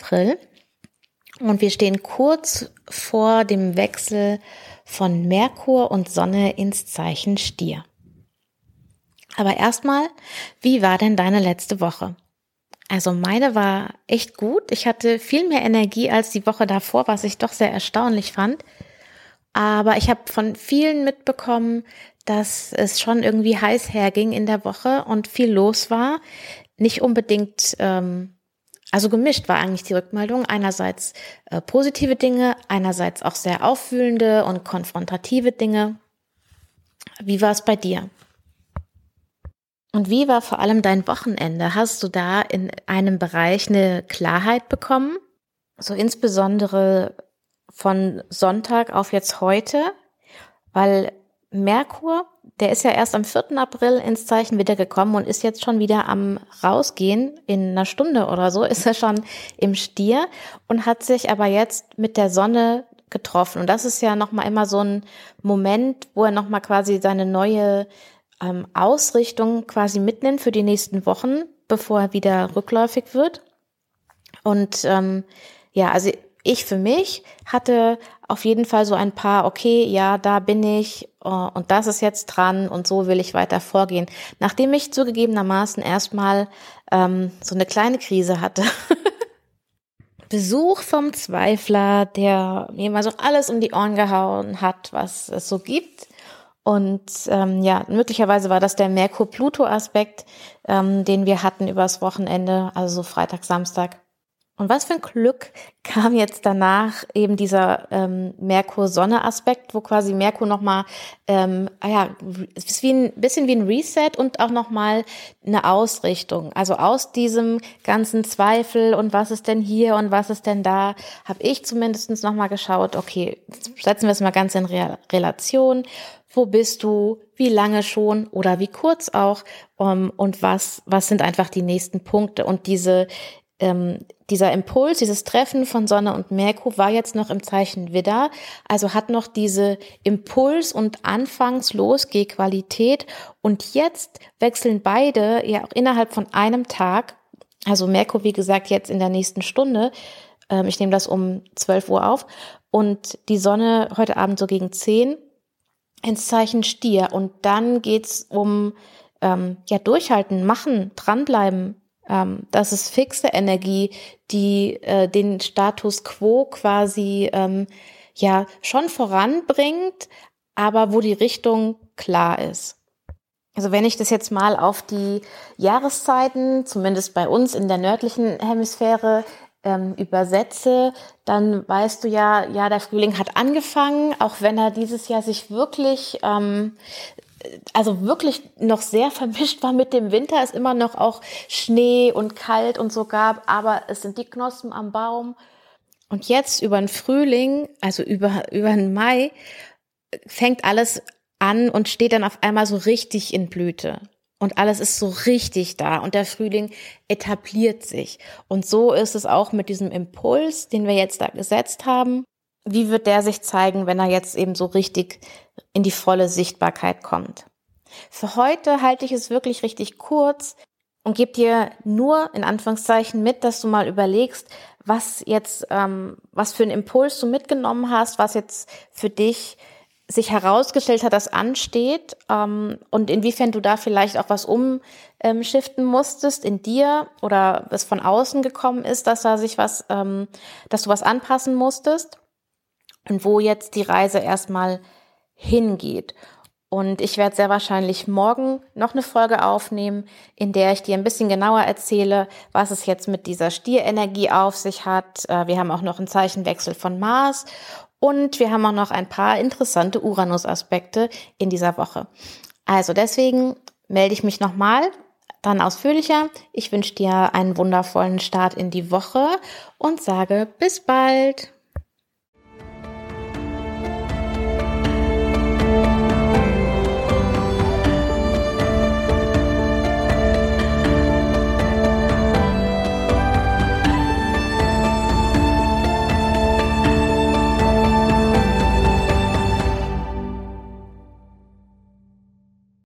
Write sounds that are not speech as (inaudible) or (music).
April und wir stehen kurz vor dem Wechsel von Merkur und Sonne ins Zeichen Stier. Aber erstmal, wie war denn deine letzte Woche? Also meine war echt gut. Ich hatte viel mehr Energie als die Woche davor, was ich doch sehr erstaunlich fand. Aber ich habe von vielen mitbekommen, dass es schon irgendwie heiß herging in der Woche und viel los war. Nicht unbedingt, ähm, also gemischt war eigentlich die Rückmeldung. Einerseits äh, positive Dinge, einerseits auch sehr auffühlende und konfrontative Dinge. Wie war es bei dir? Und wie war vor allem dein Wochenende? Hast du da in einem Bereich eine Klarheit bekommen? So insbesondere von Sonntag auf jetzt heute, weil Merkur, der ist ja erst am 4. April ins Zeichen wieder gekommen und ist jetzt schon wieder am rausgehen. In einer Stunde oder so ist er schon im Stier und hat sich aber jetzt mit der Sonne getroffen. Und das ist ja nochmal immer so ein Moment, wo er nochmal quasi seine neue ähm, Ausrichtung quasi mitnimmt für die nächsten Wochen, bevor er wieder rückläufig wird. Und ähm, ja, also ich für mich hatte auf jeden Fall so ein paar, okay, ja, da bin ich uh, und das ist jetzt dran und so will ich weiter vorgehen. Nachdem ich zugegebenermaßen erstmal ähm, so eine kleine Krise hatte. (laughs) Besuch vom Zweifler, der mir mal so alles um die Ohren gehauen hat, was es so gibt. Und ähm, ja, möglicherweise war das der Merkur-Pluto-Aspekt, ähm, den wir hatten übers Wochenende, also so Freitag, Samstag. Und was für ein Glück kam jetzt danach eben dieser ähm, Merkur-Sonne-Aspekt, wo quasi Merkur nochmal, ähm, ah ja, ist wie ein bisschen wie ein Reset und auch nochmal eine Ausrichtung. Also aus diesem ganzen Zweifel und was ist denn hier und was ist denn da, habe ich zumindest nochmal geschaut, okay, setzen wir es mal ganz in Re Relation. Wo bist du? Wie lange schon oder wie kurz auch? Um, und was, was sind einfach die nächsten Punkte? Und diese ähm, dieser Impuls, dieses Treffen von Sonne und Merkur war jetzt noch im Zeichen Widder, also hat noch diese Impuls- und Anfangs-Losgeh-Qualität und jetzt wechseln beide ja auch innerhalb von einem Tag, also Merkur, wie gesagt, jetzt in der nächsten Stunde, ähm, ich nehme das um 12 Uhr auf und die Sonne heute Abend so gegen 10 ins Zeichen Stier. Und dann geht's um ähm, ja durchhalten, machen, dranbleiben, ähm, das ist fixe Energie, die äh, den Status quo quasi ähm, ja schon voranbringt, aber wo die Richtung klar ist. Also wenn ich das jetzt mal auf die Jahreszeiten, zumindest bei uns in der nördlichen Hemisphäre, ähm, übersetze, dann weißt du ja, ja, der Frühling hat angefangen, auch wenn er dieses Jahr sich wirklich ähm, also wirklich noch sehr vermischt war mit dem Winter, es immer noch auch Schnee und kalt und so gab, aber es sind die Knospen am Baum. Und jetzt über den Frühling, also über, über den Mai, fängt alles an und steht dann auf einmal so richtig in Blüte. Und alles ist so richtig da und der Frühling etabliert sich. Und so ist es auch mit diesem Impuls, den wir jetzt da gesetzt haben. Wie wird der sich zeigen, wenn er jetzt eben so richtig in die volle Sichtbarkeit kommt. Für heute halte ich es wirklich richtig kurz und gebe dir nur in Anführungszeichen mit, dass du mal überlegst, was jetzt, ähm, was für einen Impuls du mitgenommen hast, was jetzt für dich sich herausgestellt hat, das ansteht ähm, und inwiefern du da vielleicht auch was umschiften musstest in dir oder es von außen gekommen ist, dass da sich was, ähm, dass du was anpassen musstest und wo jetzt die Reise erstmal hingeht. Und ich werde sehr wahrscheinlich morgen noch eine Folge aufnehmen, in der ich dir ein bisschen genauer erzähle, was es jetzt mit dieser Stierenergie auf sich hat. Äh, wir haben auch noch einen Zeichenwechsel von Mars und wir haben auch noch ein paar interessante Uranus-Aspekte in dieser Woche. Also deswegen melde ich mich nochmal, dann ausführlicher. Ich wünsche dir einen wundervollen Start in die Woche und sage bis bald.